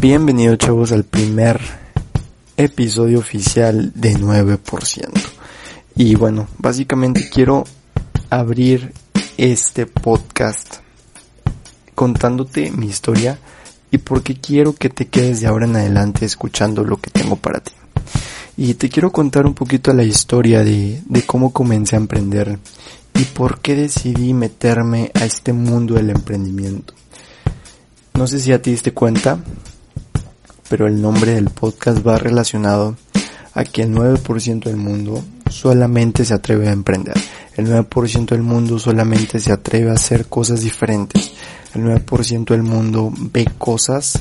Bienvenidos chavos al primer episodio oficial de 9%. Y bueno, básicamente quiero abrir este podcast contándote mi historia y porque quiero que te quedes de ahora en adelante escuchando lo que tengo para ti. Y te quiero contar un poquito la historia de, de cómo comencé a emprender y por qué decidí meterme a este mundo del emprendimiento. No sé si ya te diste cuenta, pero el nombre del podcast va relacionado a que el 9% del mundo solamente se atreve a emprender. El 9% del mundo solamente se atreve a hacer cosas diferentes. El 9% del mundo ve cosas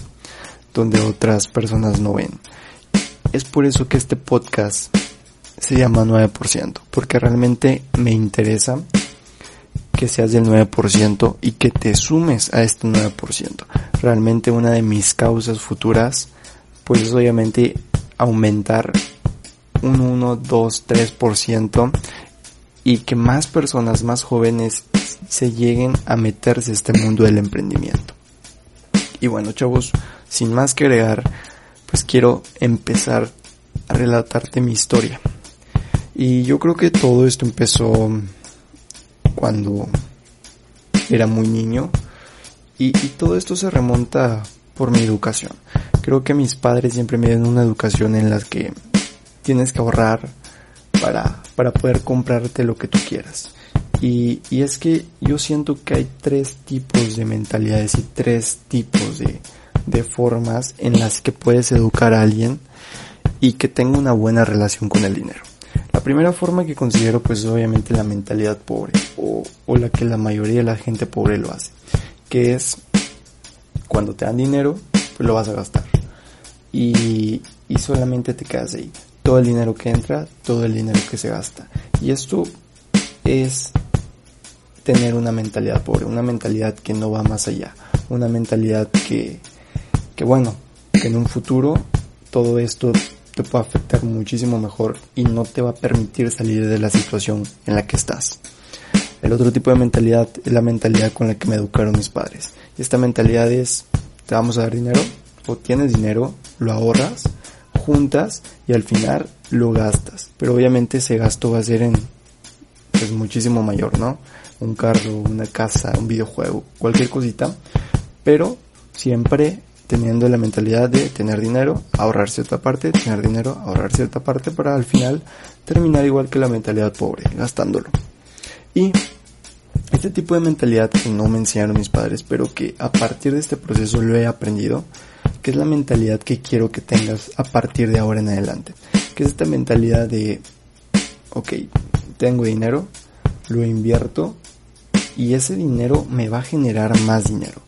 donde otras personas no ven. Es por eso que este podcast se llama 9%, porque realmente me interesa que seas del 9% y que te sumes a este 9%. Realmente una de mis causas futuras pues es obviamente aumentar un 1, 2, 3% y que más personas, más jóvenes se lleguen a meterse a este mundo del emprendimiento. Y bueno, chavos, sin más que agregar, pues quiero empezar a relatarte mi historia. Y yo creo que todo esto empezó cuando era muy niño y, y todo esto se remonta por mi educación. Creo que mis padres siempre me dieron una educación en la que tienes que ahorrar para, para poder comprarte lo que tú quieras. Y, y es que yo siento que hay tres tipos de mentalidades y tres tipos de, de formas en las que puedes educar a alguien y que tenga una buena relación con el dinero. La primera forma que considero pues obviamente la mentalidad pobre o, o la que la mayoría de la gente pobre lo hace, que es cuando te dan dinero, lo vas a gastar. Y, y solamente te quedas ahí. Todo el dinero que entra, todo el dinero que se gasta. Y esto es tener una mentalidad pobre, una mentalidad que no va más allá, una mentalidad que, que bueno, que en un futuro todo esto te puede afectar muchísimo mejor y no te va a permitir salir de la situación en la que estás. El otro tipo de mentalidad es la mentalidad con la que me educaron mis padres. Y esta mentalidad es, te vamos a dar dinero, o tienes dinero, lo ahorras, juntas y al final lo gastas. Pero obviamente ese gasto va a ser en, pues muchísimo mayor, ¿no? Un carro, una casa, un videojuego, cualquier cosita. Pero siempre teniendo la mentalidad de tener dinero, ahorrar cierta parte, tener dinero, ahorrar cierta parte para al final terminar igual que la mentalidad pobre, gastándolo. Y este tipo de mentalidad que no me enseñaron mis padres, pero que a partir de este proceso lo he aprendido, que es la mentalidad que quiero que tengas a partir de ahora en adelante. Que es esta mentalidad de, ok, tengo dinero, lo invierto y ese dinero me va a generar más dinero.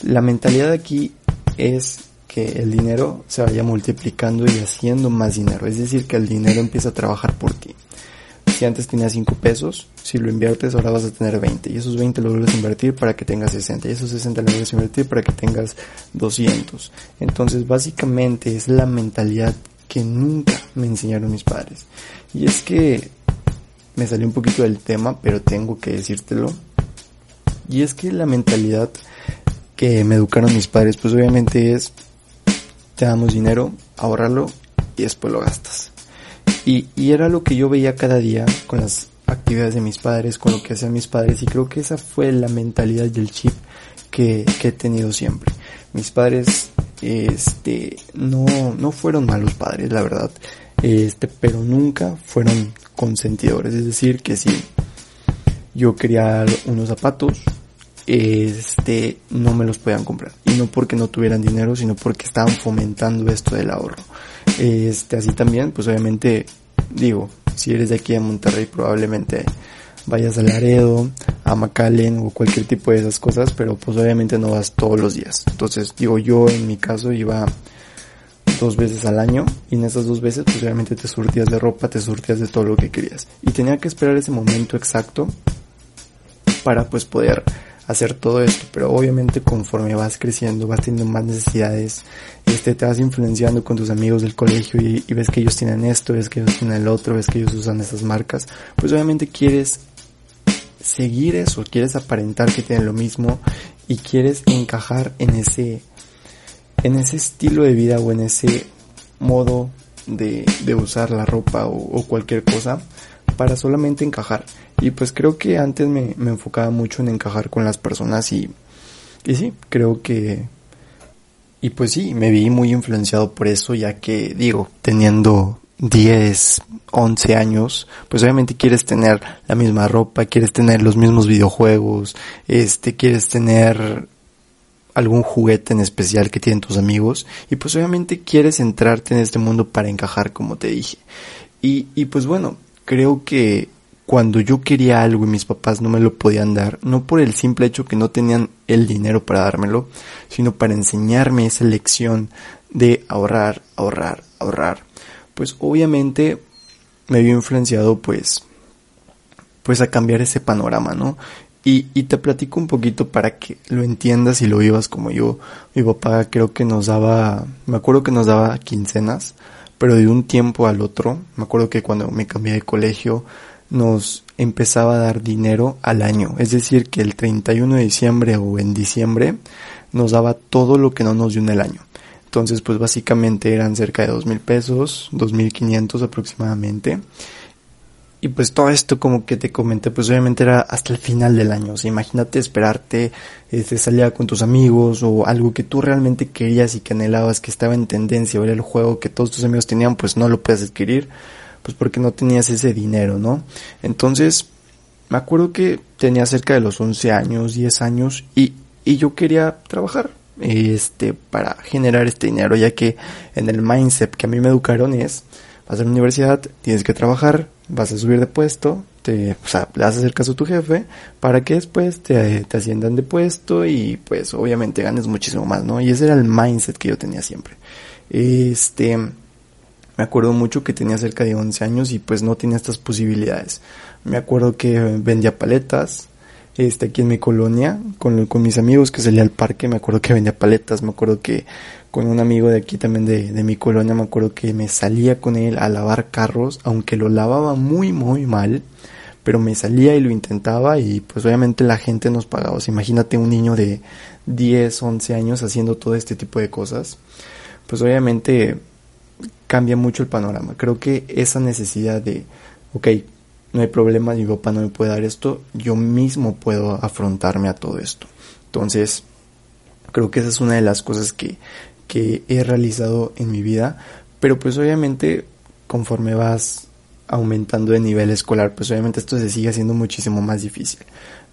La mentalidad aquí es que el dinero se vaya multiplicando y haciendo más dinero. Es decir, que el dinero empieza a trabajar por ti si antes tenías 5 pesos, si lo inviertes ahora vas a tener 20 y esos 20 lo vuelves a invertir para que tengas 60 y esos 60 lo vuelves a invertir para que tengas 200. Entonces básicamente es la mentalidad que nunca me enseñaron mis padres. Y es que me salió un poquito del tema, pero tengo que decírtelo. Y es que la mentalidad que me educaron mis padres, pues obviamente es, te damos dinero, ahorrarlo y después lo gastas. Y, y era lo que yo veía cada día con las actividades de mis padres, con lo que hacían mis padres y creo que esa fue la mentalidad del chip que, que he tenido siempre. Mis padres, este, no, no fueron malos padres, la verdad, este, pero nunca fueron consentidores, es decir, que si yo quería unos zapatos, este, no me los podían comprar. Y no porque no tuvieran dinero, sino porque estaban fomentando esto del ahorro. Este, así también, pues obviamente, digo, si eres de aquí de Monterrey, probablemente vayas a Laredo, a McAllen o cualquier tipo de esas cosas, pero pues obviamente no vas todos los días. Entonces, digo, yo en mi caso iba dos veces al año y en esas dos veces pues obviamente te surtías de ropa, te surtías de todo lo que querías. Y tenía que esperar ese momento exacto para pues poder hacer todo esto, pero obviamente conforme vas creciendo, vas teniendo más necesidades, este, te vas influenciando con tus amigos del colegio y, ves que ellos tienen esto, ves que ellos tienen el otro, ves que ellos usan esas marcas, pues obviamente quieres seguir eso, quieres aparentar que tienen lo mismo y quieres encajar en ese, en ese estilo de vida o en ese modo de, de usar la ropa o, cualquier cosa para solamente encajar. Y pues creo que antes me, enfocaba mucho en encajar con las personas y, y sí, creo que... Y pues sí, me vi muy influenciado por eso, ya que digo, teniendo 10, 11 años, pues obviamente quieres tener la misma ropa, quieres tener los mismos videojuegos, este, quieres tener algún juguete en especial que tienen tus amigos y pues obviamente quieres entrarte en este mundo para encajar como te dije. Y, y pues bueno, creo que cuando yo quería algo y mis papás no me lo podían dar, no por el simple hecho que no tenían el dinero para dármelo, sino para enseñarme esa lección de ahorrar, ahorrar, ahorrar, pues obviamente me vio influenciado pues pues a cambiar ese panorama, ¿no? Y, y te platico un poquito para que lo entiendas y lo vivas como yo. Mi papá creo que nos daba, me acuerdo que nos daba quincenas, pero de un tiempo al otro, me acuerdo que cuando me cambié de colegio, nos empezaba a dar dinero al año. Es decir, que el 31 de diciembre o en diciembre nos daba todo lo que no nos dio en el año. Entonces, pues básicamente eran cerca de dos mil pesos, dos mil quinientos aproximadamente. Y pues todo esto como que te comenté, pues obviamente era hasta el final del año. O imagínate esperarte, este, salir con tus amigos o algo que tú realmente querías y que anhelabas, que estaba en tendencia, ver el juego que todos tus amigos tenían, pues no lo puedes adquirir, pues porque no tenías ese dinero, ¿no? Entonces, me acuerdo que tenía cerca de los 11 años, 10 años y, y yo quería trabajar, este, para generar este dinero, ya que en el mindset que a mí me educaron es, vas a la universidad, tienes que trabajar, vas a subir de puesto, te, o sea, le vas a caso a tu jefe para que después te, te asciendan de puesto y pues obviamente ganes muchísimo más, ¿no? Y ese era el mindset que yo tenía siempre. Este, me acuerdo mucho que tenía cerca de 11 años y pues no tenía estas posibilidades. Me acuerdo que vendía paletas, este, aquí en mi colonia, con, con mis amigos que salía al parque, me acuerdo que vendía paletas, me acuerdo que con un amigo de aquí también de, de mi colonia, me acuerdo que me salía con él a lavar carros, aunque lo lavaba muy, muy mal, pero me salía y lo intentaba y pues obviamente la gente nos pagaba. O sea, imagínate un niño de 10, 11 años haciendo todo este tipo de cosas. Pues obviamente cambia mucho el panorama. Creo que esa necesidad de, ok, no hay problema, mi papá no me puede dar esto, yo mismo puedo afrontarme a todo esto. Entonces, creo que esa es una de las cosas que, que he realizado en mi vida, pero pues obviamente conforme vas aumentando de nivel escolar, pues obviamente esto se sigue haciendo muchísimo más difícil.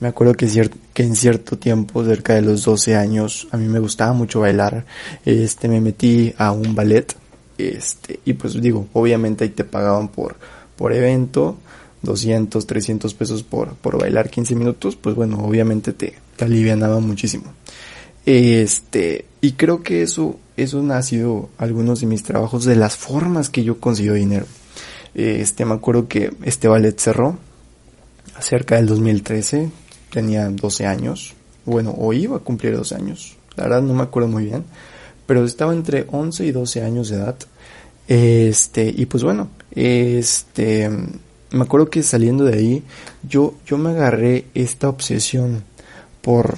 Me acuerdo que, que en cierto tiempo, cerca de los 12 años, a mí me gustaba mucho bailar, este, me metí a un ballet, este, y pues digo, obviamente ahí te pagaban por, por evento, 200, 300 pesos por, por bailar 15 minutos, pues bueno, obviamente te, te alivianaba muchísimo. Este, y creo que eso eso han sido algunos de mis trabajos, de las formas que yo consigo dinero. Este, me acuerdo que este ballet cerró cerca del 2013, tenía 12 años, bueno, o iba a cumplir 12 años, la verdad no me acuerdo muy bien, pero estaba entre 11 y 12 años de edad. Este, y pues bueno, este, me acuerdo que saliendo de ahí, yo, yo me agarré esta obsesión por,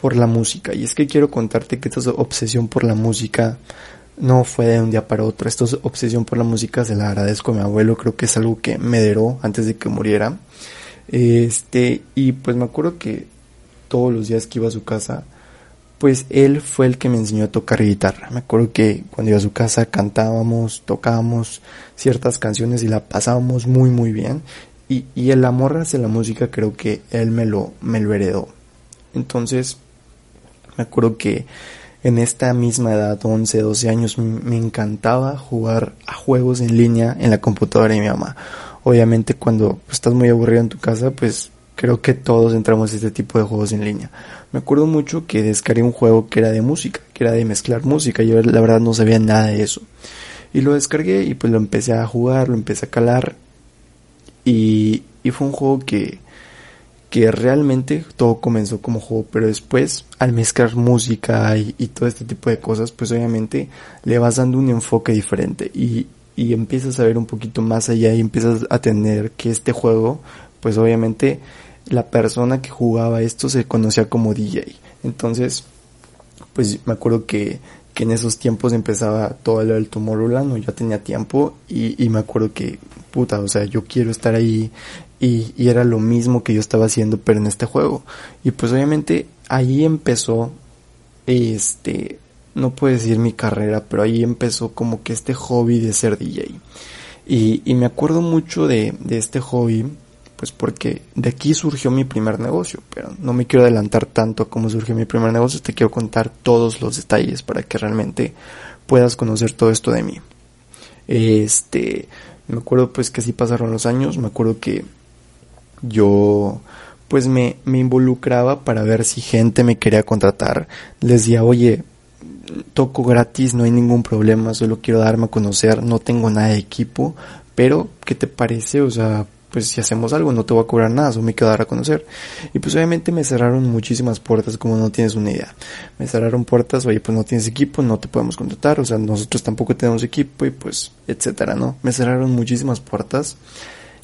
por la música. Y es que quiero contarte que esta obsesión por la música no fue de un día para otro. Esta obsesión por la música se la agradezco a mi abuelo. Creo que es algo que me deró antes de que muriera. Este, y pues me acuerdo que todos los días que iba a su casa, pues él fue el que me enseñó a tocar guitarra. Me acuerdo que cuando iba a su casa cantábamos, tocábamos ciertas canciones y la pasábamos muy muy bien. Y, y el amor hacia la música creo que él me lo, me lo heredó. Entonces, me acuerdo que en esta misma edad, 11, 12 años, me encantaba jugar a juegos en línea en la computadora de mi mamá. Obviamente cuando estás muy aburrido en tu casa, pues creo que todos entramos a este tipo de juegos en línea. Me acuerdo mucho que descargué un juego que era de música, que era de mezclar música. Yo la verdad no sabía nada de eso. Y lo descargué y pues lo empecé a jugar, lo empecé a calar. Y, y fue un juego que, que realmente todo comenzó como juego, pero después al mezclar música y, todo este tipo de cosas, pues obviamente le vas dando un enfoque diferente y, y empiezas a ver un poquito más allá y empiezas a tener que este juego, pues obviamente la persona que jugaba esto se conocía como DJ. Entonces, pues me acuerdo que, que en esos tiempos empezaba todo lo del Tomorrowland, ya tenía tiempo y, y me acuerdo que, puta, o sea, yo quiero estar ahí y, y era lo mismo que yo estaba haciendo pero en este juego. Y pues obviamente ahí empezó, este, no puedo decir mi carrera, pero ahí empezó como que este hobby de ser DJ. Y, y me acuerdo mucho de, de este hobby pues porque de aquí surgió mi primer negocio, pero no me quiero adelantar tanto a cómo surgió mi primer negocio, te quiero contar todos los detalles para que realmente puedas conocer todo esto de mí. Este, me acuerdo pues que así pasaron los años, me acuerdo que yo pues me, me involucraba para ver si gente me quería contratar, les decía, oye, toco gratis, no hay ningún problema, solo quiero darme a conocer, no tengo nada de equipo, pero ¿qué te parece? O sea, pues si hacemos algo no te voy a cobrar nada, solo me quiero dar a conocer. Y pues obviamente me cerraron muchísimas puertas como no tienes una idea. Me cerraron puertas, oye pues no tienes equipo, no te podemos contratar, o sea nosotros tampoco tenemos equipo y pues etcétera, ¿no? Me cerraron muchísimas puertas.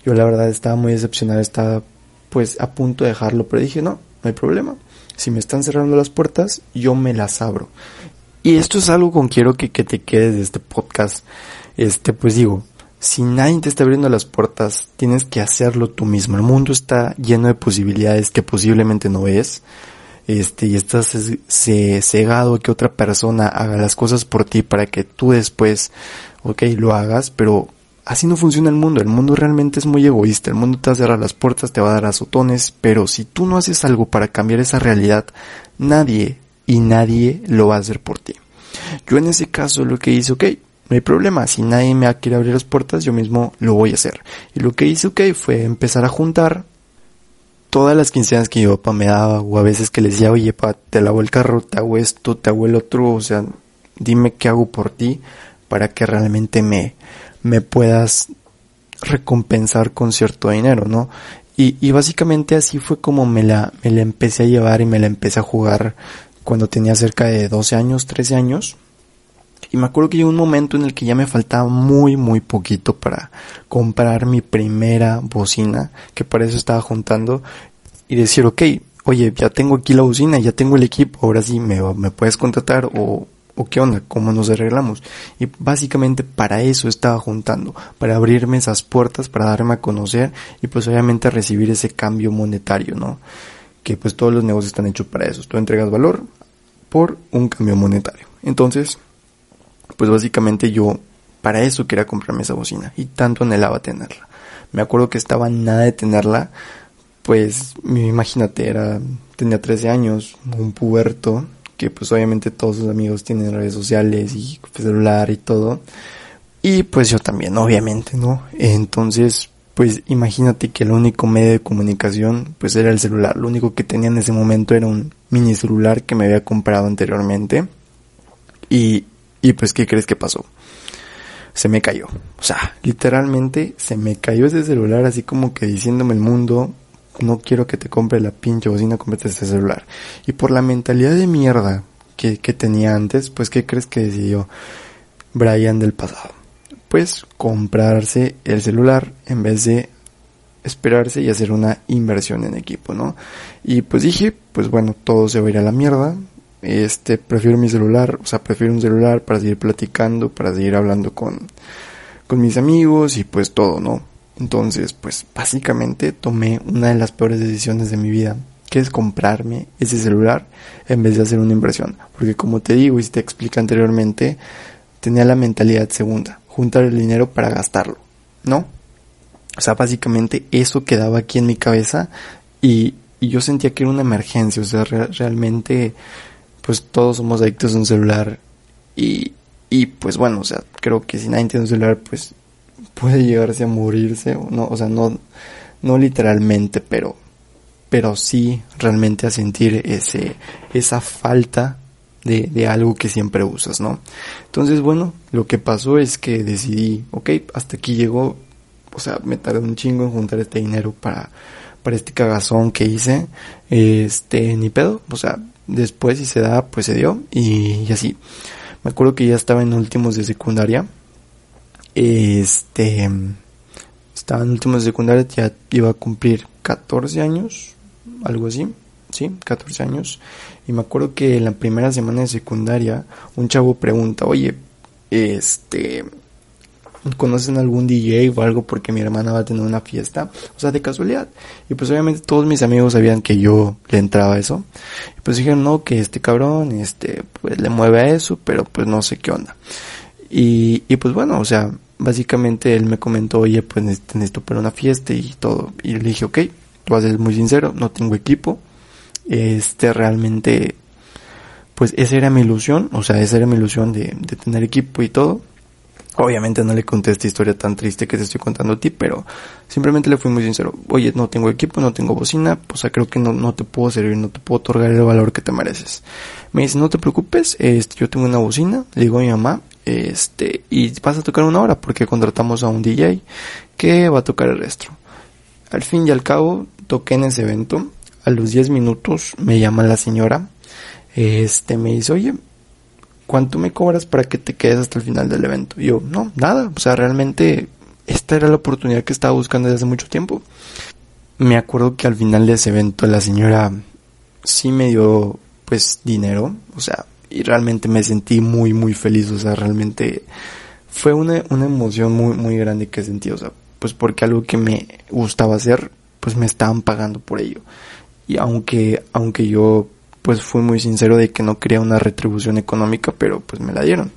Yo la verdad estaba muy decepcionado, estaba pues a punto de dejarlo, pero dije no, no hay problema. Si me están cerrando las puertas, yo me las abro. Y esto es algo con quiero que, que te quedes de este podcast. Este, pues digo, si nadie te está abriendo las puertas, tienes que hacerlo tú mismo. El mundo está lleno de posibilidades que posiblemente no ves. Este, y estás cegado que otra persona haga las cosas por ti para que tú después, ok, lo hagas, pero así no funciona el mundo. El mundo realmente es muy egoísta. El mundo te va a cerrar las puertas, te va a dar azotones, pero si tú no haces algo para cambiar esa realidad, nadie y nadie lo va a hacer por ti. Yo en ese caso lo que hice, ok, no hay problema, si nadie me quiere abrir las puertas, yo mismo lo voy a hacer. Y lo que hice, ok, fue empezar a juntar todas las quincenas que mi papá me daba, o a veces que le decía, oye, pa, te lavo el carro, te hago esto, te hago el otro, o sea, dime qué hago por ti para que realmente me, me puedas recompensar con cierto dinero, ¿no? Y, y básicamente así fue como me la, me la empecé a llevar y me la empecé a jugar cuando tenía cerca de 12 años, 13 años. Y me acuerdo que llegó un momento en el que ya me faltaba muy, muy poquito para comprar mi primera bocina, que para eso estaba juntando, y decir, ok, oye, ya tengo aquí la bocina, ya tengo el equipo, ahora sí me, me puedes contratar o, o qué onda, cómo nos arreglamos. Y básicamente para eso estaba juntando, para abrirme esas puertas, para darme a conocer y pues obviamente recibir ese cambio monetario, ¿no? Que pues todos los negocios están hechos para eso. Tú entregas valor por un cambio monetario. Entonces, pues básicamente yo para eso quería comprarme esa bocina y tanto anhelaba tenerla. Me acuerdo que estaba nada de tenerla, pues imagínate, era, tenía 13 años, un puberto, que pues obviamente todos sus amigos tienen redes sociales y celular y todo. Y pues yo también, obviamente, ¿no? Entonces, pues imagínate que el único medio de comunicación pues era el celular. Lo único que tenía en ese momento era un mini celular que me había comprado anteriormente. Y y pues, ¿qué crees que pasó? Se me cayó. O sea, literalmente se me cayó ese celular así como que diciéndome el mundo, no quiero que te compre la pinche bocina, cómprate ese celular. Y por la mentalidad de mierda que, que tenía antes, pues, ¿qué crees que decidió Brian del pasado? Pues comprarse el celular en vez de esperarse y hacer una inversión en equipo, ¿no? Y pues dije, pues bueno, todo se va a ir a la mierda, este, prefiero mi celular, o sea, prefiero un celular para seguir platicando, para seguir hablando con, con mis amigos y pues todo, ¿no? Entonces, pues básicamente tomé una de las peores decisiones de mi vida, que es comprarme ese celular en vez de hacer una inversión. Porque como te digo y te explica anteriormente, tenía la mentalidad segunda, juntar el dinero para gastarlo, ¿no? O sea, básicamente eso quedaba aquí en mi cabeza y, y yo sentía que era una emergencia, o sea, realmente pues todos somos adictos a un celular y, y pues bueno, o sea, creo que si nadie tiene un celular, pues puede llegarse a morirse, o no, o sea, no, no literalmente, pero, pero sí realmente a sentir ese, esa falta de, de algo que siempre usas, ¿no? Entonces, bueno, lo que pasó es que decidí, ok, hasta aquí llegó, o sea, me tardé un chingo en juntar este dinero para, para este cagazón que hice, este, ni pedo, o sea, Después, si se da, pues se dio. Y, así. Me acuerdo que ya estaba en últimos de secundaria. Este. Estaba en últimos de secundaria, ya iba a cumplir 14 años. Algo así. sí, 14 años. Y me acuerdo que en la primera semana de secundaria un chavo pregunta, oye, este, ¿conocen algún DJ o algo porque mi hermana va a tener una fiesta? O sea, de casualidad. Y pues obviamente todos mis amigos sabían que yo le entraba a eso. Y pues dijeron, no, que este cabrón, este, pues le mueve a eso, pero pues no sé qué onda. Y, y pues bueno, o sea, básicamente él me comentó, oye, pues necesito para una fiesta y todo. Y le dije, ok, voy a ser muy sincero, no tengo equipo. Este realmente, pues esa era mi ilusión, o sea, esa era mi ilusión de, de tener equipo y todo. Obviamente no le conté esta historia tan triste que te estoy contando a ti, pero simplemente le fui muy sincero. Oye, no tengo equipo, no tengo bocina, pues, o sea, creo que no, no te puedo servir, no te puedo otorgar el valor que te mereces. Me dice, no te preocupes, este, yo tengo una bocina, le digo a mi mamá, este, y vas a tocar una hora porque contratamos a un DJ que va a tocar el resto. Al fin y al cabo, toqué en ese evento. A los 10 minutos me llama la señora. Este me dice, oye, ¿cuánto me cobras para que te quedes hasta el final del evento? Y yo, no, nada. O sea, realmente esta era la oportunidad que estaba buscando desde hace mucho tiempo. Me acuerdo que al final de ese evento la señora sí me dio pues dinero. O sea, y realmente me sentí muy, muy feliz. O sea, realmente fue una, una emoción muy, muy grande que sentí. O sea, pues porque algo que me gustaba hacer, pues me estaban pagando por ello. Y aunque, aunque yo pues fui muy sincero de que no quería una retribución económica, pero pues me la dieron.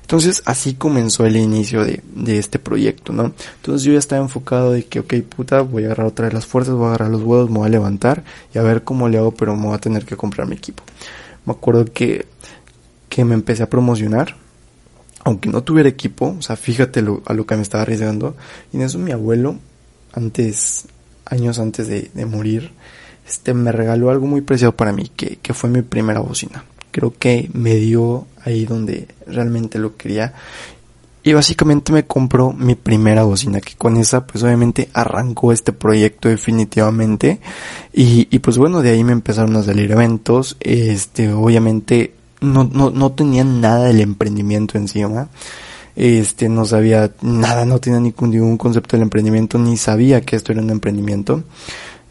Entonces así comenzó el inicio de, de este proyecto, ¿no? Entonces yo ya estaba enfocado de que, ok, puta, voy a agarrar otra vez las fuerzas, voy a agarrar los huevos, me voy a levantar y a ver cómo le hago, pero me voy a tener que comprar mi equipo. Me acuerdo que, que me empecé a promocionar, aunque no tuviera equipo, o sea, fíjate a lo que me estaba arriesgando. Y en eso mi abuelo, antes, años antes de, de morir, este, me regaló algo muy preciado para mí, que, que fue mi primera bocina. Creo que me dio ahí donde realmente lo quería. Y básicamente me compró mi primera bocina, que con esa pues obviamente arrancó este proyecto definitivamente. Y, y pues bueno, de ahí me empezaron a salir eventos. Este, obviamente no, no, no tenía nada del emprendimiento encima. Este, no sabía nada, no tenía ningún, concepto del emprendimiento, ni sabía que esto era un emprendimiento.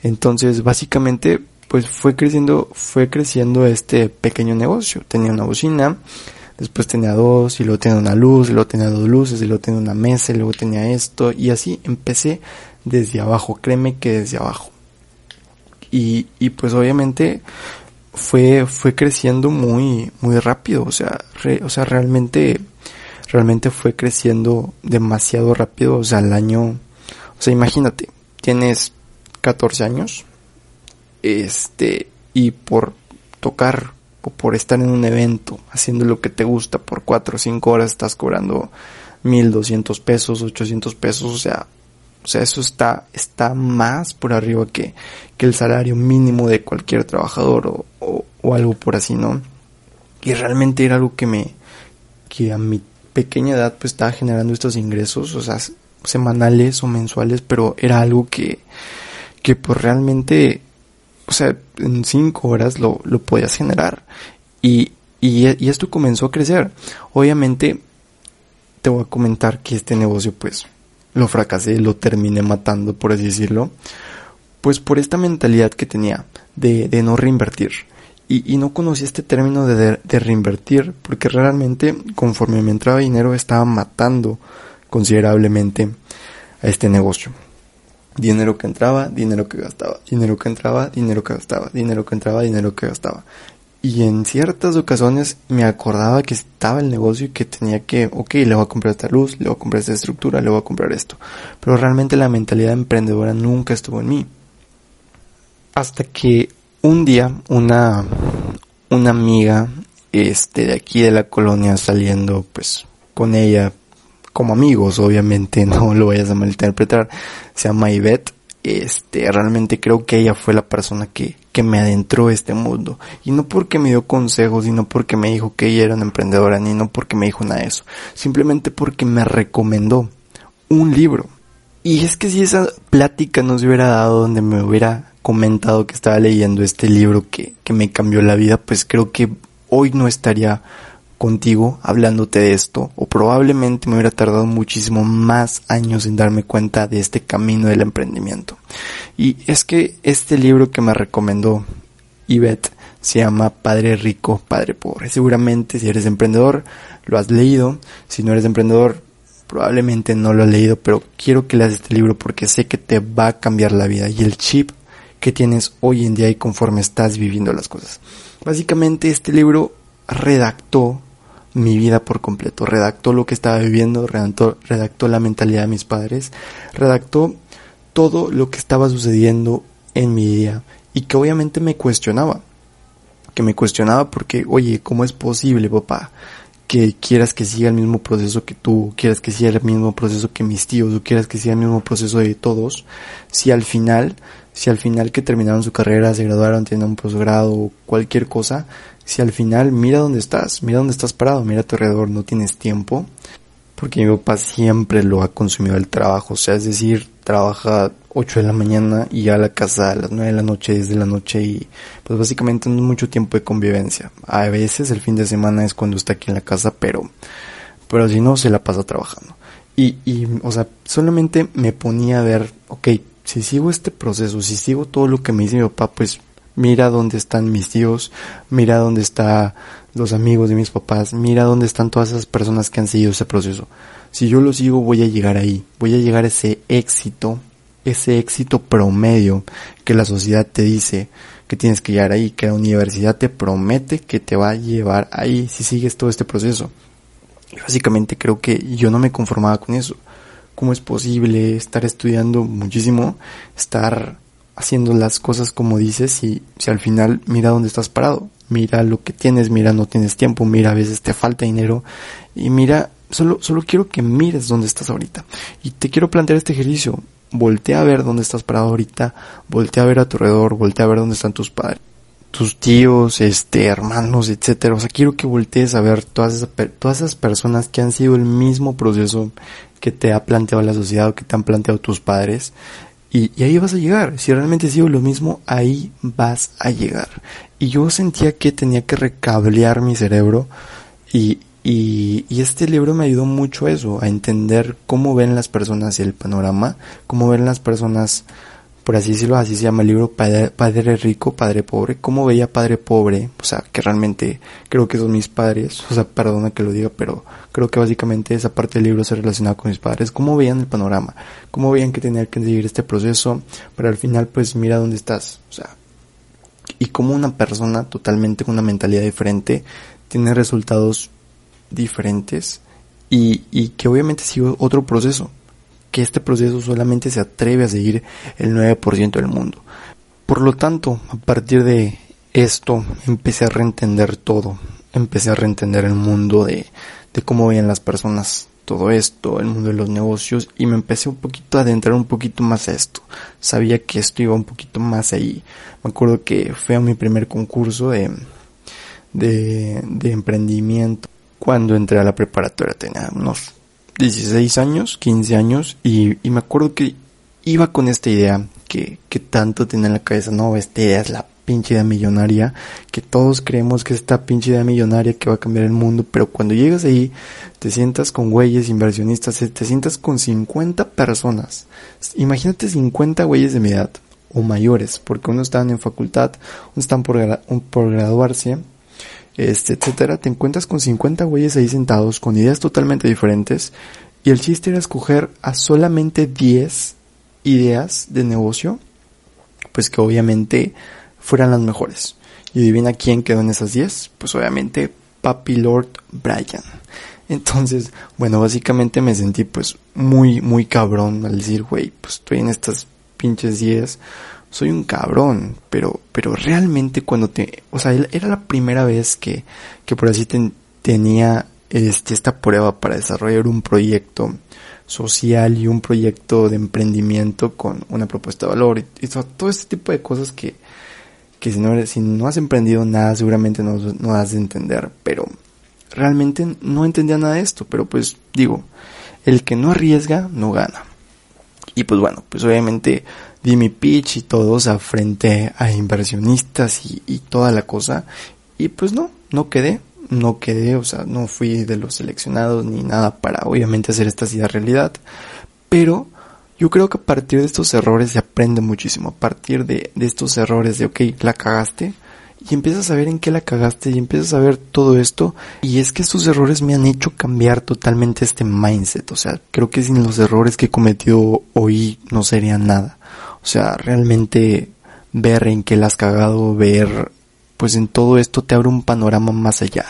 Entonces, básicamente, pues fue creciendo, fue creciendo este pequeño negocio. Tenía una bocina, después tenía dos, y luego tenía una luz, y luego tenía dos luces, y luego tenía una mesa, y luego tenía esto, y así empecé desde abajo, créeme que desde abajo. Y, y pues obviamente, fue, fue creciendo muy, muy rápido, o sea, o sea, realmente, realmente fue creciendo demasiado rápido, o sea, al año, o sea, imagínate, tienes 14 años, este, y por tocar o por estar en un evento haciendo lo que te gusta por 4 o 5 horas estás cobrando 1200 pesos, 800 pesos, o sea, o sea, eso está, está más por arriba que, que el salario mínimo de cualquier trabajador o, o, algo por así, ¿no? Y realmente era algo que me, que a mi pequeña edad pues estaba generando estos ingresos, o sea, semanales o mensuales, pero era algo que, que pues realmente, o sea, en cinco horas lo, lo podías generar. Y, y esto comenzó a crecer. Obviamente, te voy a comentar que este negocio pues lo fracasé, lo terminé matando, por así decirlo, pues por esta mentalidad que tenía de, de no reinvertir. Y, y, no conocía este término de, de, reinvertir, porque realmente conforme me entraba dinero estaba matando considerablemente a este negocio. Dinero que entraba, dinero que gastaba, dinero que entraba, dinero que gastaba, dinero que entraba, dinero que gastaba. Y en ciertas ocasiones me acordaba que estaba el negocio y que tenía que, ok, le voy a comprar esta luz, le voy a comprar esta estructura, le voy a comprar esto. Pero realmente la mentalidad emprendedora nunca estuvo en mí. Hasta que un día una, una amiga, este, de aquí de la colonia saliendo, pues, con ella, como amigos, obviamente, no lo vayas a malinterpretar, se llama Ivette, este, realmente creo que ella fue la persona que, que me adentró este mundo. Y no porque me dio consejos, sino porque me dijo que ella era una emprendedora, ni no porque me dijo nada de eso. Simplemente porque me recomendó un libro. Y es que si esa plática no se hubiera dado donde me hubiera comentado que estaba leyendo este libro que, que me cambió la vida, pues creo que hoy no estaría contigo hablándote de esto o probablemente me hubiera tardado muchísimo más años en darme cuenta de este camino del emprendimiento. Y es que este libro que me recomendó Yvette se llama Padre Rico, Padre Pobre. Seguramente si eres emprendedor lo has leído, si no eres emprendedor probablemente no lo has leído, pero quiero que leas este libro porque sé que te va a cambiar la vida y el chip que tienes hoy en día y conforme estás viviendo las cosas. Básicamente este libro redactó mi vida por completo, redactó lo que estaba viviendo, redactó, redactó la mentalidad de mis padres, redactó todo lo que estaba sucediendo en mi día y que obviamente me cuestionaba, que me cuestionaba porque, oye, ¿cómo es posible, papá? que quieras que siga el mismo proceso que tú, quieras que siga el mismo proceso que mis tíos, o quieras que siga el mismo proceso de todos, si al final, si al final que terminaron su carrera, se graduaron, tienen un posgrado cualquier cosa, si al final mira dónde estás, mira dónde estás parado, mira a tu alrededor, no tienes tiempo, porque mi papá siempre lo ha consumido el trabajo, o sea, es decir, trabaja 8 de la mañana y ya a la casa a las 9 de la noche, 10 de la noche y pues básicamente no es mucho tiempo de convivencia. A veces el fin de semana es cuando está aquí en la casa, pero, pero si no se la pasa trabajando. Y, y, o sea, solamente me ponía a ver, ok, si sigo este proceso, si sigo todo lo que me dice mi papá, pues mira dónde están mis tíos, mira dónde están los amigos de mis papás, mira dónde están todas esas personas que han seguido ese proceso. Si yo lo sigo voy a llegar ahí, voy a llegar a ese éxito, ese éxito promedio que la sociedad te dice que tienes que llegar ahí, que la universidad te promete que te va a llevar ahí si sigues todo este proceso. Y básicamente creo que yo no me conformaba con eso. ¿Cómo es posible estar estudiando muchísimo, estar haciendo las cosas como dices y si al final mira dónde estás parado, mira lo que tienes, mira no tienes tiempo, mira a veces te falta dinero y mira, solo, solo quiero que mires dónde estás ahorita. Y te quiero plantear este ejercicio, voltea a ver dónde estás parado ahorita, voltea a ver a tu alrededor, voltea a ver dónde están tus padres, tus tíos, este, hermanos, etcétera. O sea, quiero que voltees a ver todas esas, todas esas personas que han sido el mismo proceso que te ha planteado la sociedad o que te han planteado tus padres y, ahí vas a llegar. Si realmente sigo lo mismo, ahí vas a llegar. Y yo sentía que tenía que recablear mi cerebro y, y, y, este libro me ayudó mucho a eso, a entender cómo ven las personas el panorama, cómo ven las personas por así decirlo, así se llama el libro, padre, rico, Padre pobre, cómo veía Padre pobre, o sea, que realmente creo que son mis padres, o sea, perdona que lo diga, pero creo que básicamente esa parte del libro se relacionaba con mis padres, cómo veían el panorama, cómo veían que tenían que seguir este proceso, pero al final pues mira dónde estás, o sea, y cómo una persona totalmente con una mentalidad diferente tiene resultados diferentes y, y que obviamente sigue otro proceso, que este proceso solamente se atreve a seguir el 9% del mundo. Por lo tanto, a partir de esto empecé a reentender todo, empecé a reentender el mundo de, de cómo veían las personas todo esto, el mundo de los negocios y me empecé un poquito a adentrar un poquito más a esto. Sabía que esto iba un poquito más ahí. Me acuerdo que fue a mi primer concurso de, de, de emprendimiento cuando entré a la preparatoria. Tenía unos 16 años, 15 años, y, y me acuerdo que iba con esta idea que, que tanto tenía en la cabeza, no, esta idea es la pinche idea millonaria, que todos creemos que esta pinche idea millonaria que va a cambiar el mundo, pero cuando llegas ahí, te sientas con güeyes inversionistas, te sientas con 50 personas. Imagínate 50 güeyes de mi edad, o mayores, porque unos están en facultad, unos están por, por graduarse, este, etcétera, te encuentras con 50 güeyes ahí sentados con ideas totalmente diferentes y el chiste era escoger a solamente 10 ideas de negocio, pues que obviamente fueran las mejores. Y adivina quién quedó en esas 10, pues obviamente Papi Lord Brian. Entonces, bueno, básicamente me sentí pues muy, muy cabrón al decir, güey, pues estoy en estas pinches 10 soy un cabrón, pero, pero realmente cuando te, o sea, era la primera vez que, que por así tenía este, esta prueba para desarrollar un proyecto social y un proyecto de emprendimiento con una propuesta de valor y, todo este tipo de cosas que, que si no, si no has emprendido nada seguramente no, no has de entender, pero realmente no entendía nada de esto, pero pues digo, el que no arriesga no gana. Y pues bueno, pues obviamente mi pitch y todo, o sea, frente a inversionistas y, toda la cosa. Y pues no, no quedé, no quedé, o sea, no fui de los seleccionados ni nada para obviamente hacer esta ciudad realidad. Pero yo creo que a partir de estos errores se aprende muchísimo. A partir de, de estos errores de, ok, la cagaste, y empiezas a ver en qué la cagaste y empiezas a ver todo esto y es que estos errores me han hecho cambiar totalmente este mindset, o sea, creo que sin los errores que he cometido hoy no sería nada. O sea, realmente ver en qué la has cagado, ver pues en todo esto te abre un panorama más allá.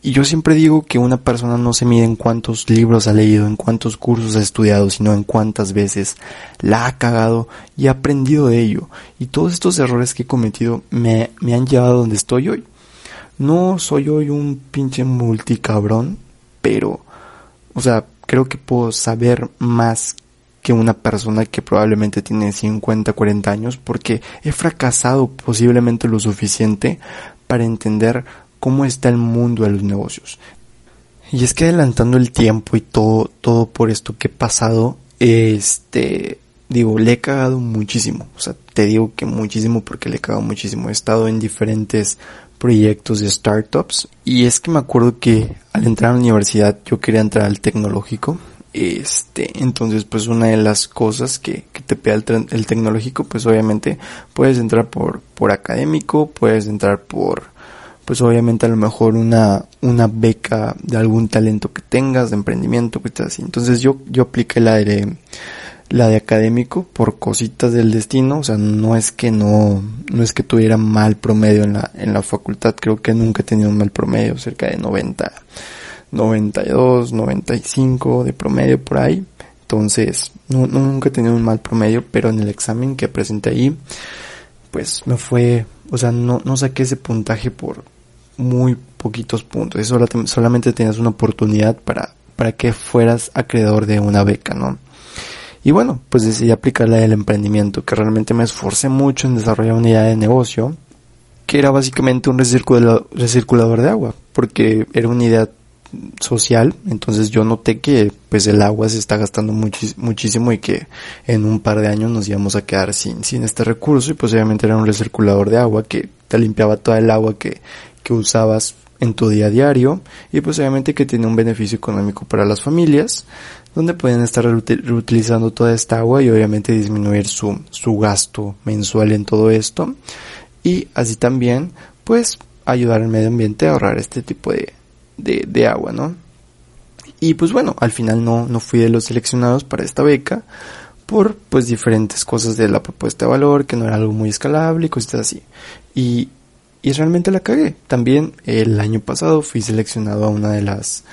Y yo siempre digo que una persona no se mide en cuántos libros ha leído, en cuántos cursos ha estudiado, sino en cuántas veces la ha cagado y ha aprendido de ello. Y todos estos errores que he cometido me, me han llevado a donde estoy hoy. No soy hoy un pinche multicabrón, pero, o sea, creo que puedo saber más que una persona que probablemente tiene 50, 40 años porque he fracasado posiblemente lo suficiente para entender cómo está el mundo de los negocios. Y es que adelantando el tiempo y todo, todo por esto que he pasado, este, digo, le he cagado muchísimo. O sea, te digo que muchísimo porque le he cagado muchísimo. He estado en diferentes proyectos de startups y es que me acuerdo que al entrar a la universidad yo quería entrar al tecnológico. Este, entonces pues una de las cosas que, que te pide el, el, tecnológico pues obviamente puedes entrar por, por académico, puedes entrar por pues obviamente a lo mejor una, una beca de algún talento que tengas, de emprendimiento, estés así. Entonces yo, yo apliqué la de, la de académico por cositas del destino, o sea, no es que no, no es que tuviera mal promedio en la, en la facultad, creo que nunca he tenido un mal promedio, cerca de 90, 92, 95 de promedio por ahí. Entonces, nunca he tenido un mal promedio, pero en el examen que presenté ahí, pues me fue, o sea, no, saqué ese puntaje por, muy poquitos puntos. Eso solamente tenías una oportunidad para, para que fueras acreedor de una beca, ¿no? Y bueno, pues decidí aplicar la del emprendimiento, que realmente me esforcé mucho en desarrollar una idea de negocio, que era básicamente un recirculador de agua, porque era una idea social, entonces yo noté que pues el agua se está gastando muchísimo y que en un par de años nos íbamos a quedar sin, sin este recurso y pues obviamente era un recirculador de agua que te limpiaba toda el agua que, que usabas en tu día a diario y pues obviamente que tiene un beneficio económico para las familias donde pueden estar reutilizando toda esta agua y obviamente disminuir su, su gasto mensual en todo esto y así también pues ayudar al medio ambiente a ahorrar este tipo de, de, de agua, ¿no? Y pues bueno, al final no, no fui de los seleccionados para esta beca por pues diferentes cosas de la propuesta de valor, que no era algo muy escalable y cosas así. Y y realmente la cagué. También el año pasado fui seleccionado a una de las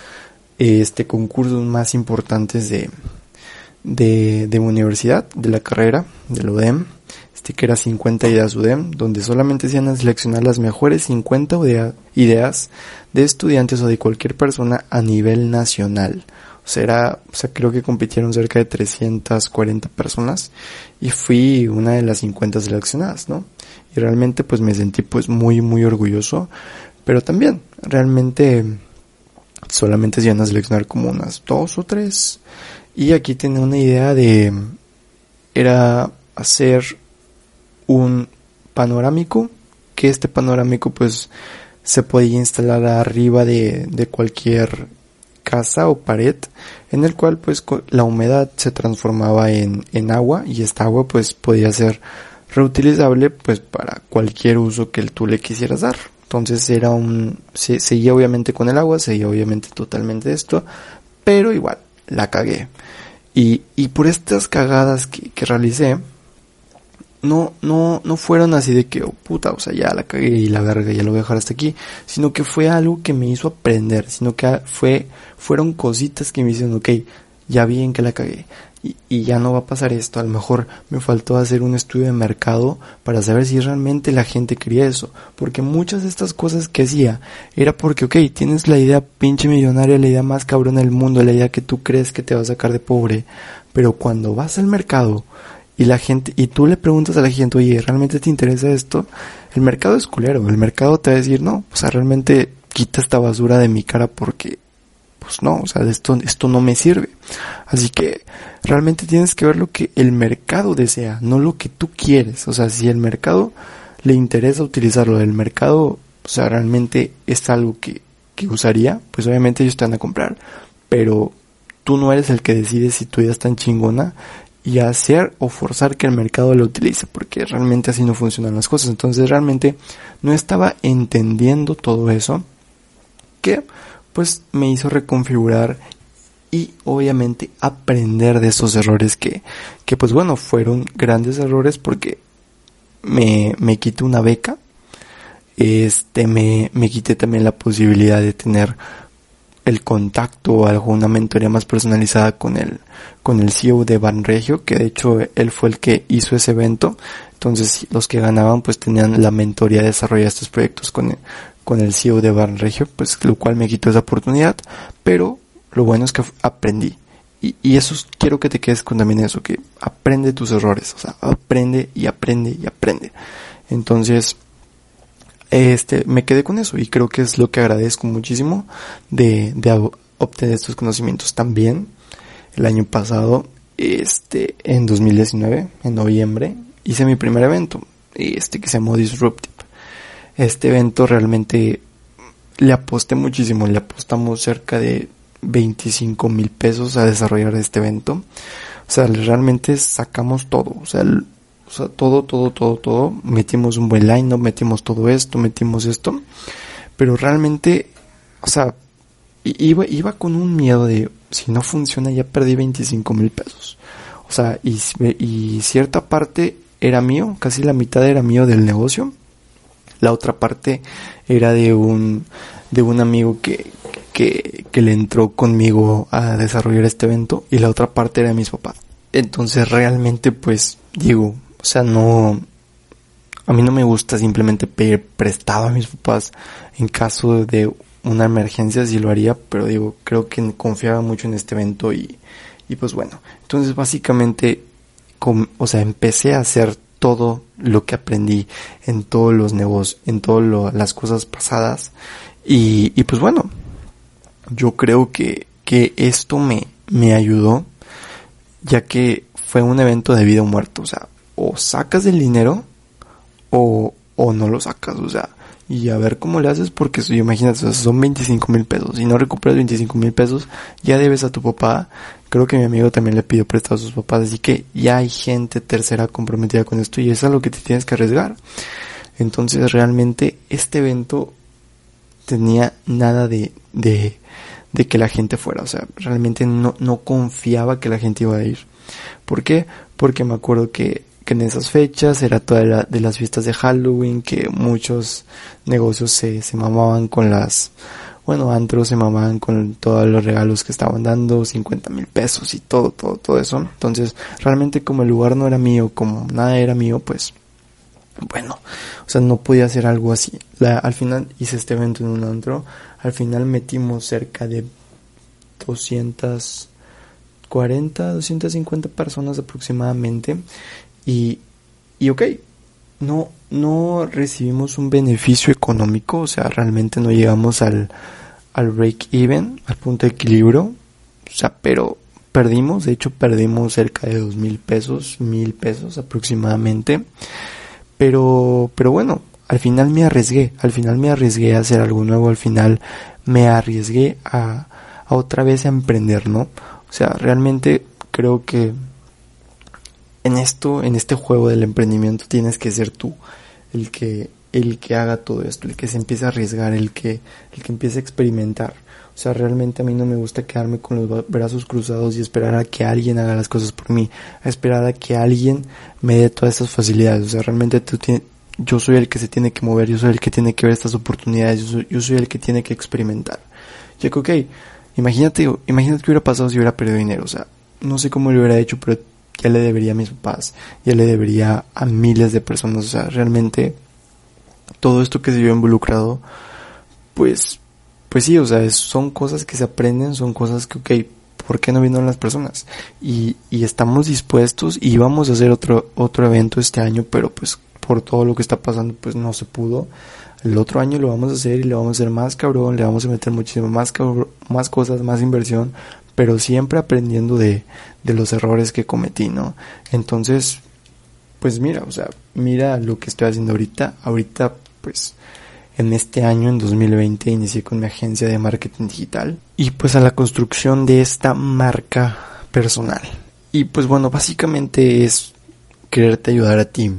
este concursos más importantes de de, de universidad, de la carrera, del UDEM, que era 50 ideas UDEM, donde solamente se iban a seleccionar las mejores 50 ideas de estudiantes o de cualquier persona a nivel nacional. O sea, era, o sea, creo que compitieron cerca de 340 personas y fui una de las 50 seleccionadas, ¿no? Y realmente pues me sentí pues muy, muy orgulloso, pero también realmente solamente se iban a seleccionar como unas dos o tres y aquí tenía una idea de, era hacer un panorámico, que este panorámico pues se podía instalar arriba de, de cualquier casa o pared en el cual pues la humedad se transformaba en, en agua y esta agua pues podía ser reutilizable pues para cualquier uso que tú le quisieras dar. Entonces era un, se, seguía obviamente con el agua, seguía obviamente totalmente esto, pero igual la cagué. Y, y por estas cagadas que, que realicé, no, no, no fueron así de que, oh puta, o sea, ya la cagué y la verga, ya lo voy a dejar hasta aquí, sino que fue algo que me hizo aprender, sino que fue, fueron cositas que me hicieron, ok, ya vi en que la cagué, y, y, ya no va a pasar esto, a lo mejor me faltó hacer un estudio de mercado para saber si realmente la gente quería eso, porque muchas de estas cosas que hacía era porque, ok, tienes la idea pinche millonaria, la idea más cabrona del mundo, la idea que tú crees que te va a sacar de pobre, pero cuando vas al mercado, y la gente, y tú le preguntas a la gente, oye, ¿realmente te interesa esto? El mercado es culero, el mercado te va a decir, no, o sea, realmente quita esta basura de mi cara porque, pues no, o sea, esto, esto no me sirve. Así que realmente tienes que ver lo que el mercado desea, no lo que tú quieres. O sea, si el mercado le interesa utilizarlo, el mercado, o sea, realmente es algo que, que usaría, pues obviamente ellos te van a comprar. Pero tú no eres el que decide si tu idea es tan chingona y hacer o forzar que el mercado lo utilice, porque realmente así no funcionan las cosas. Entonces realmente no estaba entendiendo todo eso, que pues me hizo reconfigurar y obviamente aprender de esos errores que, que pues bueno, fueron grandes errores porque me, me quité una beca, este, me, me quité también la posibilidad de tener el contacto o alguna mentoría más personalizada con el, con el CEO de Banregio, que de hecho él fue el que hizo ese evento. Entonces los que ganaban pues tenían la mentoría de desarrollar estos proyectos con el, con el CEO de Banregio, pues lo cual me quitó esa oportunidad, pero lo bueno es que aprendí. Y, y eso quiero que te quedes con también eso, que aprende tus errores, o sea, aprende y aprende y aprende. Entonces, este, me quedé con eso y creo que es lo que agradezco muchísimo de, de obtener estos conocimientos también. El año pasado, este, en 2019, en noviembre, hice mi primer evento, este que se llamó Disruptive. Este evento realmente le aposté muchísimo, le apostamos cerca de 25 mil pesos a desarrollar este evento. O sea, realmente sacamos todo, o sea, o sea, todo, todo, todo, todo. Metimos un buen line metimos todo esto, metimos esto. Pero realmente, o sea, iba, iba con un miedo de, si no funciona ya perdí 25 mil pesos. O sea, y, y cierta parte era mío, casi la mitad era mío del negocio. La otra parte era de un, de un amigo que, que, que le entró conmigo a desarrollar este evento y la otra parte era de mis papás. Entonces realmente pues digo, o sea, no, a mí no me gusta simplemente pedir prestado a mis papás en caso de una emergencia, si lo haría, pero digo, creo que confiaba mucho en este evento y, y pues bueno, entonces básicamente, o sea, empecé a hacer todo lo que aprendí en todos los negocios, en todas las cosas pasadas y, y pues bueno, yo creo que, que esto me, me ayudó ya que fue un evento de vida o muerto, o sea, o sacas el dinero o, o no lo sacas, o sea, y a ver cómo le haces porque imagínate, son 25 mil pesos y no recuperas 25 mil pesos, ya debes a tu papá, creo que mi amigo también le pidió prestado a sus papás, así que ya hay gente tercera comprometida con esto y es a lo que te tienes que arriesgar. Entonces realmente este evento tenía nada de, de, de que la gente fuera, o sea, realmente no, no confiaba que la gente iba a ir. ¿Por qué? Porque me acuerdo que en esas fechas era toda de las fiestas de Halloween, que muchos negocios se, se mamaban con las, bueno, antros se mamaban con todos los regalos que estaban dando, 50 mil pesos y todo, todo, todo eso. Entonces, realmente como el lugar no era mío, como nada era mío, pues, bueno, o sea, no podía hacer algo así. La, al final hice este evento en un antro, al final metimos cerca de 240, 250 personas aproximadamente y, y ok, no, no recibimos un beneficio económico, o sea, realmente no llegamos al, al break even, al punto de equilibrio, o sea, pero perdimos, de hecho perdimos cerca de dos mil pesos, mil pesos aproximadamente, pero, pero bueno, al final me arriesgué, al final me arriesgué a hacer algo nuevo, al final me arriesgué a, a otra vez a emprender, ¿no? O sea, realmente creo que en esto, en este juego del emprendimiento tienes que ser tú el que, el que haga todo esto, el que se empiece a arriesgar, el que, el que empiece a experimentar. O sea, realmente a mí no me gusta quedarme con los brazos cruzados y esperar a que alguien haga las cosas por mí, a esperar a que alguien me dé todas estas facilidades. O sea, realmente tú tienes, yo soy el que se tiene que mover, yo soy el que tiene que ver estas oportunidades, yo soy, yo soy el que tiene que experimentar. Yo que, imagínate, imagínate qué hubiera pasado si hubiera perdido dinero, o sea, no sé cómo lo hubiera hecho, pero ya le debería a mis papás, ya le debería a miles de personas, o sea, realmente todo esto que se vio involucrado, pues, pues sí, o sea, son cosas que se aprenden, son cosas que, ok, ¿por qué no vinieron las personas? Y, y estamos dispuestos y vamos a hacer otro, otro evento este año, pero pues por todo lo que está pasando, pues no se pudo. El otro año lo vamos a hacer y le vamos a hacer más cabrón, le vamos a meter muchísimo más más cosas, más inversión, pero siempre aprendiendo de, de los errores que cometí, ¿no? Entonces, pues mira, o sea, mira lo que estoy haciendo ahorita. Ahorita, pues, en este año, en 2020, inicié con mi agencia de marketing digital y pues a la construcción de esta marca personal. Y pues bueno, básicamente es quererte ayudar a ti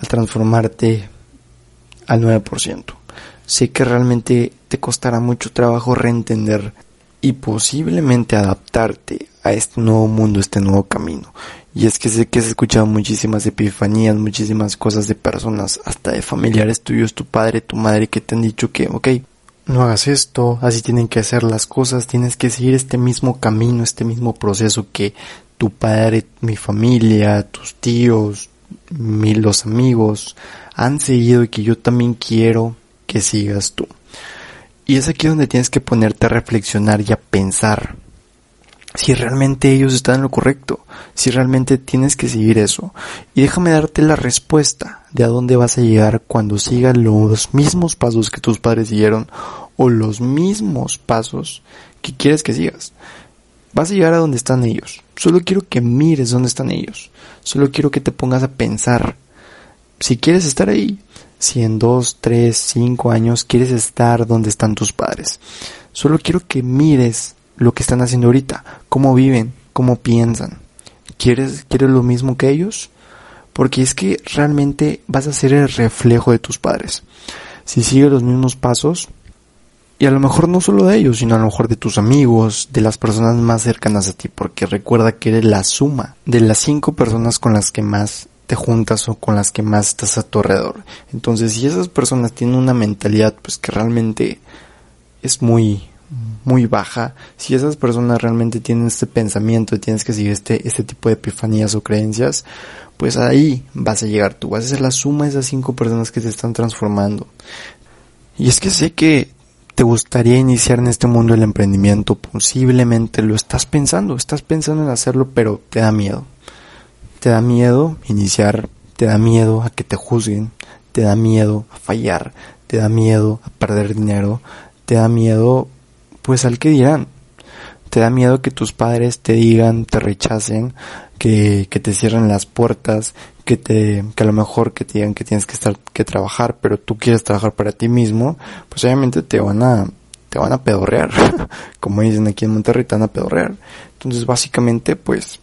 a transformarte al 9%. Sé que realmente te costará mucho trabajo reentender y posiblemente adaptarte a este nuevo mundo, este nuevo camino. Y es que sé que has escuchado muchísimas epifanías, muchísimas cosas de personas, hasta de familiares tuyos, tu padre, tu madre, que te han dicho que, ok, no hagas esto, así tienen que hacer las cosas, tienes que seguir este mismo camino, este mismo proceso que tu padre, mi familia, tus tíos, mi, los amigos han seguido y que yo también quiero que sigas tú. Y es aquí donde tienes que ponerte a reflexionar y a pensar si realmente ellos están en lo correcto, si realmente tienes que seguir eso. Y déjame darte la respuesta de a dónde vas a llegar cuando sigas los mismos pasos que tus padres siguieron o los mismos pasos que quieres que sigas. Vas a llegar a donde están ellos. Solo quiero que mires dónde están ellos. Solo quiero que te pongas a pensar si quieres estar ahí. Si en dos, tres, cinco años quieres estar donde están tus padres. Solo quiero que mires lo que están haciendo ahorita, cómo viven, cómo piensan. ¿Quieres, quieres lo mismo que ellos? Porque es que realmente vas a ser el reflejo de tus padres. Si sigues los mismos pasos, y a lo mejor no solo de ellos, sino a lo mejor de tus amigos, de las personas más cercanas a ti, porque recuerda que eres la suma de las cinco personas con las que más te juntas o con las que más estás a tu alrededor. Entonces, si esas personas tienen una mentalidad pues que realmente es muy muy baja, si esas personas realmente tienen este pensamiento y tienes que seguir este, este tipo de epifanías o creencias, pues ahí vas a llegar tú, vas a ser la suma de esas cinco personas que te están transformando. Y es que sé que te gustaría iniciar en este mundo del emprendimiento, posiblemente lo estás pensando, estás pensando en hacerlo, pero te da miedo. Te da miedo iniciar, te da miedo a que te juzguen, te da miedo a fallar, te da miedo a perder dinero, te da miedo pues al que dirán. Te da miedo que tus padres te digan, te rechacen, que, que te cierren las puertas, que te, que a lo mejor que te digan que tienes que estar, que trabajar, pero tú quieres trabajar para ti mismo, pues obviamente te van a, te van a pedorrear. Como dicen aquí en Monterrey, te van a pedorrear. Entonces básicamente, pues,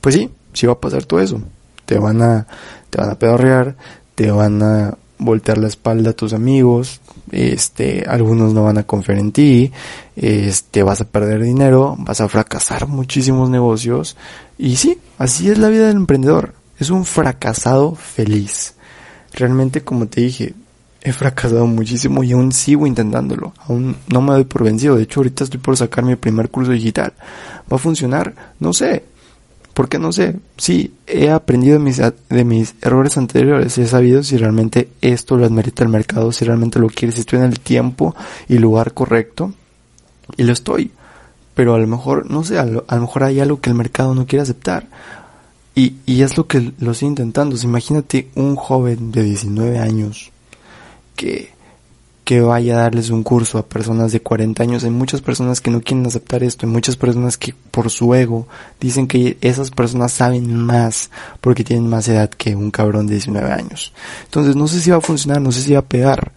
pues sí, sí va a pasar todo eso. Te van a, te van a pedorrear, te van a voltear la espalda a tus amigos, este, algunos no van a confiar en ti, este, vas a perder dinero, vas a fracasar muchísimos negocios, y sí, así es la vida del emprendedor, es un fracasado feliz. Realmente, como te dije, he fracasado muchísimo y aún sigo intentándolo, aún no me doy por vencido, de hecho ahorita estoy por sacar mi primer curso digital, ¿va a funcionar? No sé, porque no sé, sí, he aprendido de mis, de mis errores anteriores, he sabido si realmente esto lo admerita el mercado, si realmente lo quiere, si estoy en el tiempo y lugar correcto, y lo estoy. Pero a lo mejor, no sé, a lo, mejor hay algo que el mercado no quiere aceptar. Y, y es lo que lo estoy intentando. imagínate un joven de 19 años que que vaya a darles un curso a personas de 40 años. Hay muchas personas que no quieren aceptar esto, hay muchas personas que por su ego dicen que esas personas saben más porque tienen más edad que un cabrón de 19 años. Entonces no sé si va a funcionar, no sé si va a pegar,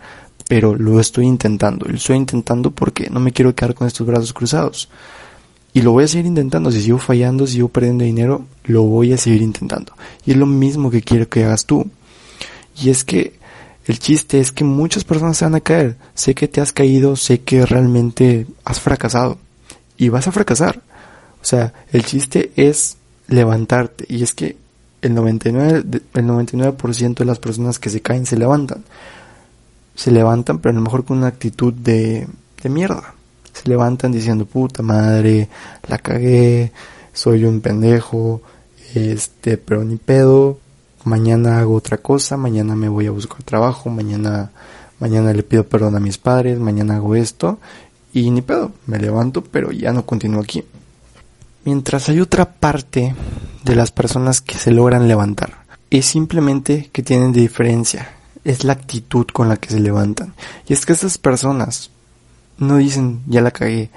pero lo estoy intentando. Lo estoy intentando porque no me quiero quedar con estos brazos cruzados. Y lo voy a seguir intentando. Si sigo fallando, si sigo perdiendo dinero, lo voy a seguir intentando. Y es lo mismo que quiero que hagas tú. Y es que el chiste es que muchas personas se van a caer. Sé que te has caído, sé que realmente has fracasado. Y vas a fracasar. O sea, el chiste es levantarte. Y es que el 99%, el 99 de las personas que se caen se levantan. Se levantan, pero a lo mejor con una actitud de, mierda. Se levantan diciendo, puta madre, la cagué, soy un pendejo, este, pero ni pedo, mañana hago otra cosa, mañana me voy a buscar trabajo, mañana, mañana le pido perdón a mis padres, mañana hago esto y ni pedo, me levanto, pero ya no continúo aquí. Mientras hay otra parte de las personas que se logran levantar, es simplemente que tienen diferencia, es la actitud con la que se levantan. Y es que estas personas no dicen ya la cagué,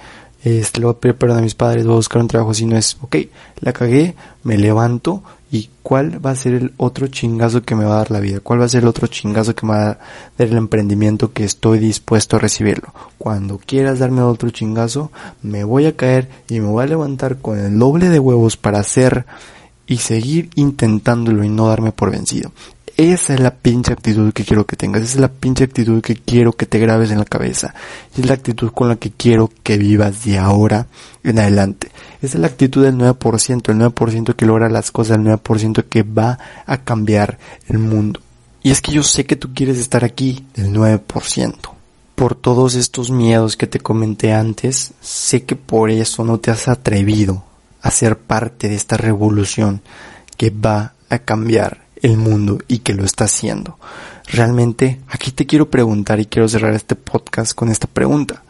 este, le voy a pedir perdón a mis padres, voy a buscar un trabajo, si no es, ok, la cagué, me levanto y cuál va a ser el otro chingazo que me va a dar la vida, cuál va a ser el otro chingazo que me va a dar el emprendimiento que estoy dispuesto a recibirlo. Cuando quieras darme otro chingazo, me voy a caer y me voy a levantar con el doble de huevos para hacer y seguir intentándolo y no darme por vencido. Esa es la pinche actitud que quiero que tengas, esa es la pinche actitud que quiero que te grabes en la cabeza. Es la actitud con la que quiero que vivas de ahora en adelante. Esa es la actitud del 9%, el 9% que logra las cosas, el 9% que va a cambiar el mundo. Y es que yo sé que tú quieres estar aquí, del 9%. Por todos estos miedos que te comenté antes, sé que por eso no te has atrevido a ser parte de esta revolución que va a cambiar el mundo y que lo está haciendo. Realmente, aquí te quiero preguntar y quiero cerrar este podcast con esta pregunta.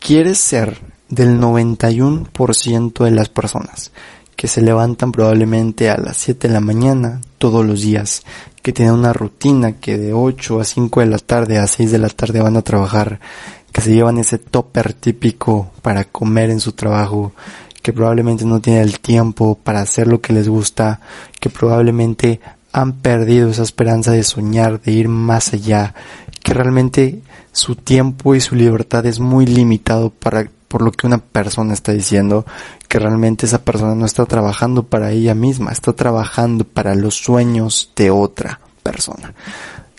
¿Quieres ser del 91% de las personas que se levantan probablemente a las 7 de la mañana todos los días, que tienen una rutina que de 8 a 5 de la tarde a 6 de la tarde van a trabajar, que se llevan ese topper típico para comer en su trabajo, que probablemente no tienen el tiempo para hacer lo que les gusta, que probablemente han perdido esa esperanza de soñar, de ir más allá, que realmente su tiempo y su libertad es muy limitado para por lo que una persona está diciendo, que realmente esa persona no está trabajando para ella misma, está trabajando para los sueños de otra persona.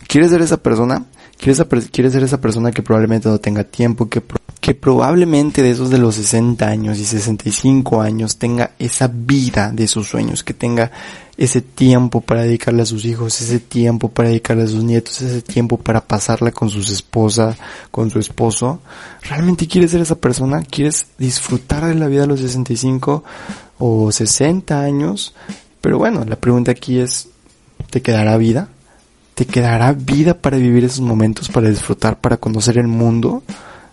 ¿Quieres ser esa persona? ¿Quieres, ser esa persona que probablemente no tenga tiempo, que, que probablemente de esos de los 60 años y 65 años tenga esa vida de sus sueños, que tenga ese tiempo para dedicarle a sus hijos, ese tiempo para dedicarle a sus nietos, ese tiempo para pasarla con sus esposas, con su esposo. ¿Realmente quieres ser esa persona? ¿Quieres disfrutar de la vida a los 65 o 60 años? Pero bueno, la pregunta aquí es, ¿te quedará vida? ¿Te quedará vida para vivir esos momentos, para disfrutar, para conocer el mundo?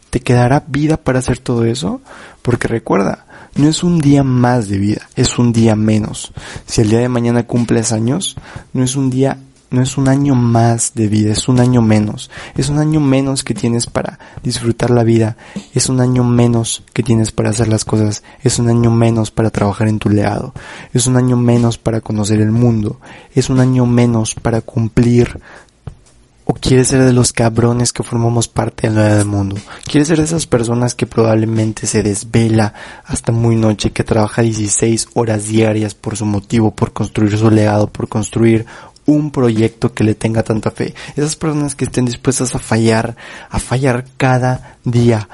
¿Te quedará vida para hacer todo eso? Porque recuerda, no es un día más de vida, es un día menos. Si el día de mañana cumples años, no es un día, no es un año más de vida, es un año menos. Es un año menos que tienes para disfrutar la vida, es un año menos que tienes para hacer las cosas, es un año menos para trabajar en tu legado, es un año menos para conocer el mundo, es un año menos para cumplir ¿O quieres ser de los cabrones que formamos parte del mundo? ¿Quieres ser de esas personas que probablemente se desvela hasta muy noche, que trabaja 16 horas diarias por su motivo, por construir su legado, por construir un proyecto que le tenga tanta fe? Esas personas que estén dispuestas a fallar, a fallar cada día,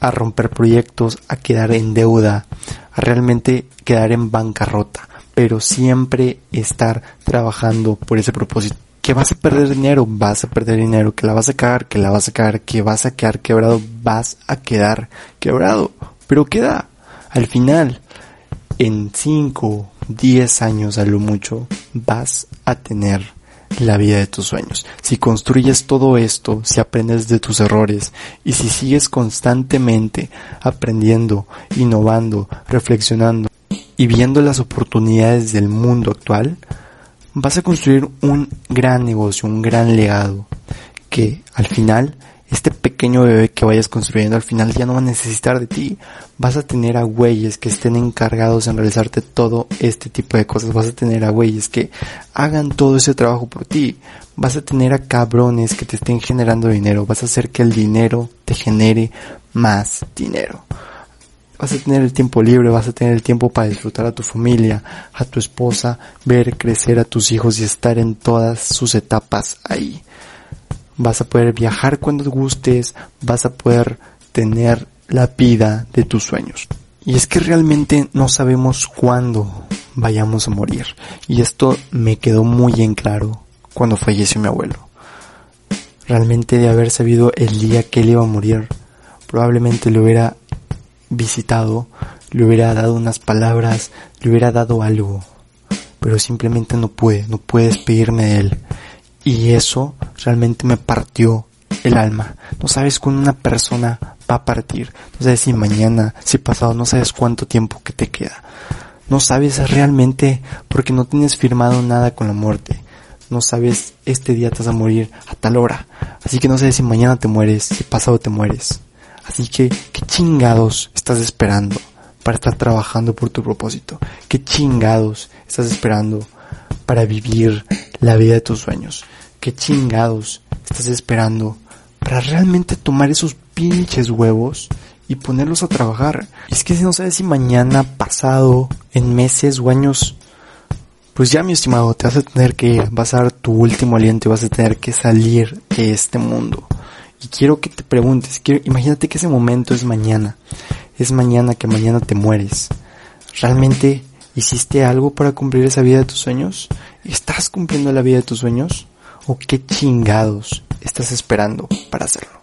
a romper proyectos, a quedar en deuda, a realmente quedar en bancarrota, pero siempre estar trabajando por ese propósito que vas a perder dinero, vas a perder dinero, que la vas a cagar, que la vas a cagar, que vas a quedar quebrado, vas a quedar quebrado. Pero queda, al final, en 5, 10 años a lo mucho, vas a tener la vida de tus sueños. Si construyes todo esto, si aprendes de tus errores y si sigues constantemente aprendiendo, innovando, reflexionando y viendo las oportunidades del mundo actual, vas a construir un gran negocio, un gran legado, que al final, este pequeño bebé que vayas construyendo al final ya no va a necesitar de ti. Vas a tener a güeyes que estén encargados en realizarte todo este tipo de cosas. Vas a tener a güeyes que hagan todo ese trabajo por ti. Vas a tener a cabrones que te estén generando dinero. Vas a hacer que el dinero te genere más dinero vas a tener el tiempo libre, vas a tener el tiempo para disfrutar a tu familia, a tu esposa, ver crecer a tus hijos y estar en todas sus etapas ahí. Vas a poder viajar cuando gustes, vas a poder tener la vida de tus sueños. Y es que realmente no sabemos cuándo vayamos a morir. Y esto me quedó muy en claro cuando falleció mi abuelo. Realmente de haber sabido el día que él iba a morir, probablemente le hubiera visitado, le hubiera dado unas palabras, le hubiera dado algo, pero simplemente no pude, no pude despedirme de él. Y eso realmente me partió el alma. No sabes cuándo una persona va a partir. No sabes si mañana, si pasado, no sabes cuánto tiempo que te queda. No sabes realmente porque no tienes firmado nada con la muerte. No sabes este día te vas a morir a tal hora. Así que no sabes si mañana te mueres, si pasado te mueres. Así que, ¿qué chingados estás esperando para estar trabajando por tu propósito? ¿Qué chingados estás esperando para vivir la vida de tus sueños? ¿Qué chingados estás esperando para realmente tomar esos pinches huevos y ponerlos a trabajar? Es que si no sabes si mañana, pasado, en meses o años, pues ya mi estimado, te vas a tener que dar tu último aliento y vas a tener que salir de este mundo. Y quiero que te preguntes, quiero, imagínate que ese momento es mañana. Es mañana que mañana te mueres. ¿Realmente hiciste algo para cumplir esa vida de tus sueños? ¿Estás cumpliendo la vida de tus sueños? ¿O qué chingados estás esperando para hacerlo?